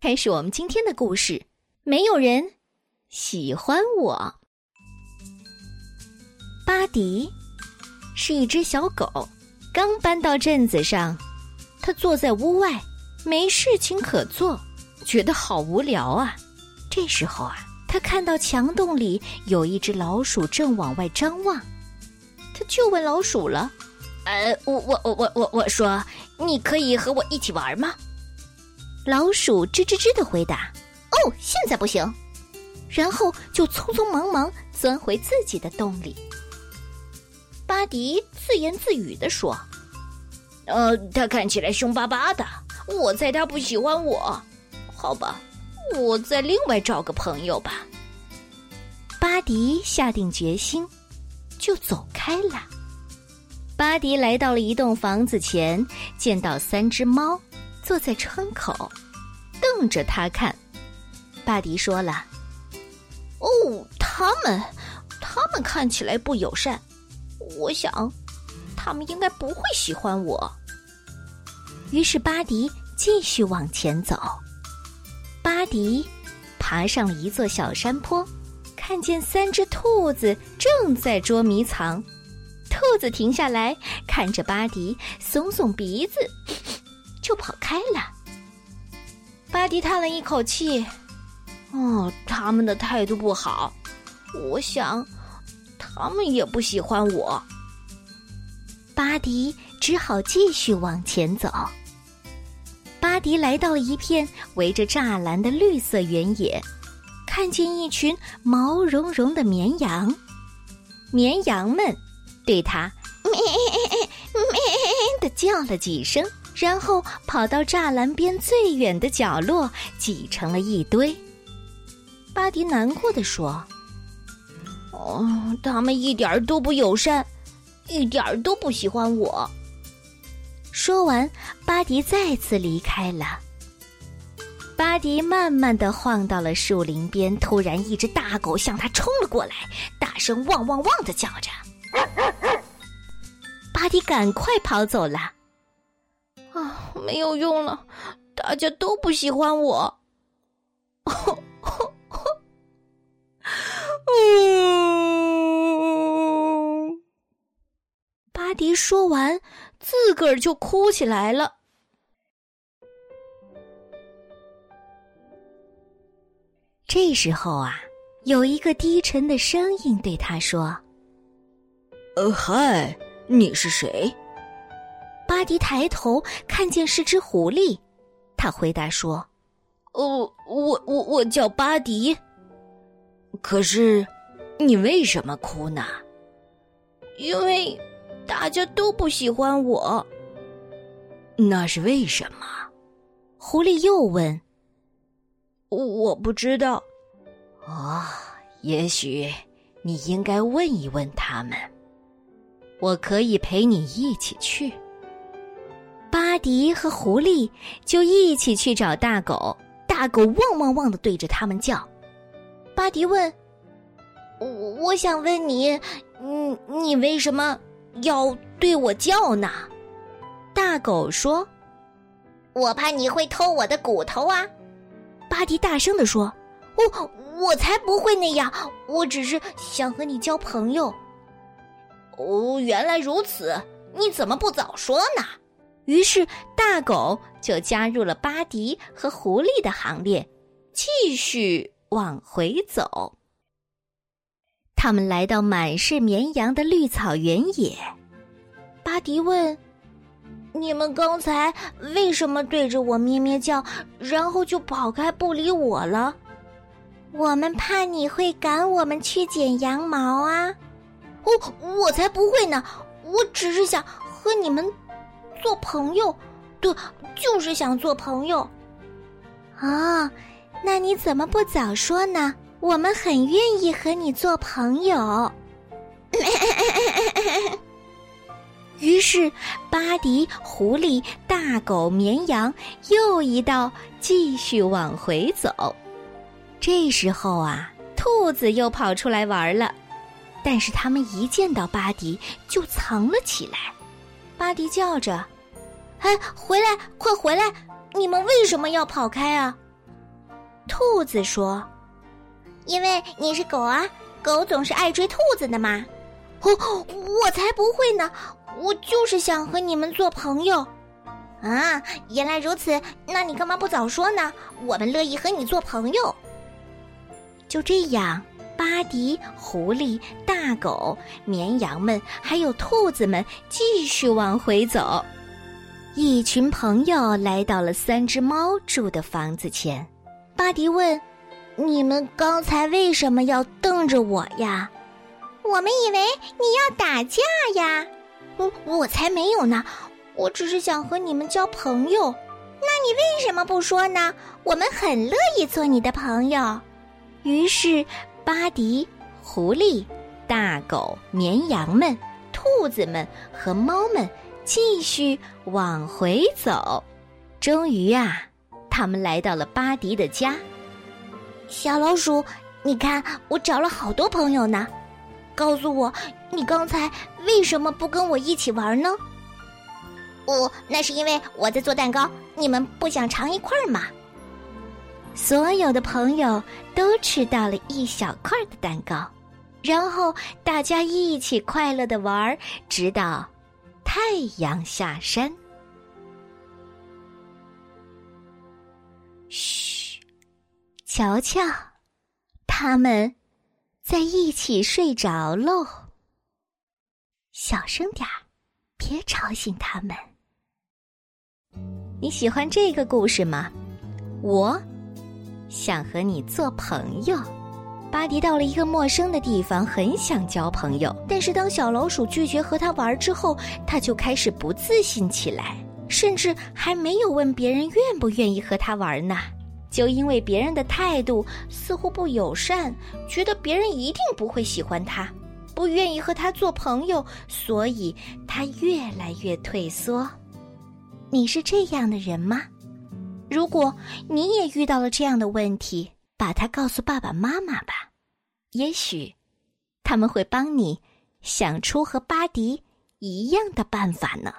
开始我们今天的故事。没有人喜欢我。巴迪是一只小狗，刚搬到镇子上。他坐在屋外，没事情可做，觉得好无聊啊。这时候啊，他看到墙洞里有一只老鼠正往外张望，他就问老鼠了：“呃，我我我我我我说，你可以和我一起玩吗？”老鼠吱吱吱的回答：“哦，现在不行。”然后就匆匆忙忙钻回自己的洞里。巴迪自言自语地说：“呃，他看起来凶巴巴的，我猜他不喜欢我。好吧，我再另外找个朋友吧。”巴迪下定决心，就走开了。巴迪来到了一栋房子前，见到三只猫坐在窗口，瞪着他看。巴迪说了。哦，他们，他们看起来不友善。我想，他们应该不会喜欢我。于是巴迪继续往前走。巴迪爬上了一座小山坡，看见三只兔子正在捉迷藏。兔子停下来看着巴迪，耸耸鼻子，就跑开了。巴迪叹了一口气。哦，他们的态度不好，我想，他们也不喜欢我。巴迪只好继续往前走。巴迪来到了一片围着栅栏的绿色原野，看见一群毛茸茸的绵羊，绵羊们对他 咩咩的叫了几声，然后跑到栅栏边最远的角落，挤成了一堆。巴迪难过的说：“哦，他们一点都不友善，一点都不喜欢我。”说完，巴迪再次离开了。巴迪慢慢的晃到了树林边，突然，一只大狗向他冲了过来，大声汪汪汪的叫着。巴迪赶快跑走了。没有用了，大家都不喜欢我。巴迪说完，自个儿就哭起来了。这时候啊，有一个低沉的声音对他说：“呃，嗨，你是谁？”巴迪抬头看见是只狐狸，他回答说：“哦，我我我叫巴迪。”可是，你为什么哭呢？因为大家都不喜欢我。那是为什么？狐狸又问。我不知道。哦，也许你应该问一问他们。我可以陪你一起去。巴迪和狐狸就一起去找大狗。大狗汪汪汪的对着他们叫。巴迪问：“我我想问你，你，你为什么要对我叫呢？”大狗说：“我怕你会偷我的骨头啊！”巴迪大声的说：“我我才不会那样，我只是想和你交朋友。”哦，原来如此，你怎么不早说呢？于是大狗就加入了巴迪和狐狸的行列，继续。往回走，他们来到满是绵羊的绿草原野。巴迪问：“你们刚才为什么对着我咩咩叫，然后就跑开不理我了？”“我们怕你会赶我们去剪羊毛啊！”“哦，我才不会呢！我只是想和你们做朋友，对，就是想做朋友。”啊。那你怎么不早说呢？我们很愿意和你做朋友。于是，巴迪、狐狸、大狗、绵羊又一道继续往回走。这时候啊，兔子又跑出来玩了，但是他们一见到巴迪就藏了起来。巴迪叫着：“哎，回来，快回来！你们为什么要跑开啊？”兔子说：“因为你是狗啊，狗总是爱追兔子的嘛。”哦，我才不会呢！我就是想和你们做朋友。啊，原来如此，那你干嘛不早说呢？我们乐意和你做朋友。就这样，巴迪、狐狸、大狗、绵羊们还有兔子们继续往回走。一群朋友来到了三只猫住的房子前。巴迪问：“你们刚才为什么要瞪着我呀？”我们以为你要打架呀。我我才没有呢。我只是想和你们交朋友，那你为什么不说呢？我们很乐意做你的朋友。于是，巴迪、狐狸、大狗、绵羊们、兔子们和猫们继续往回走。终于啊，他们来到了巴迪的家。小老鼠，你看，我找了好多朋友呢。告诉我，你刚才为什么不跟我一起玩呢？哦，那是因为我在做蛋糕，你们不想尝一块吗？所有的朋友都吃到了一小块的蛋糕，然后大家一起快乐的玩，直到太阳下山。嘘，瞧瞧，他们在一起睡着喽。小声点儿，别吵醒他们。你喜欢这个故事吗？我想和你做朋友。巴迪到了一个陌生的地方，很想交朋友，但是当小老鼠拒绝和他玩之后，他就开始不自信起来，甚至还没有问别人愿不愿意和他玩呢。就因为别人的态度似乎不友善，觉得别人一定不会喜欢他，不愿意和他做朋友，所以他越来越退缩。你是这样的人吗？如果你也遇到了这样的问题，把它告诉爸爸妈妈吧，也许他们会帮你想出和巴迪一样的办法呢。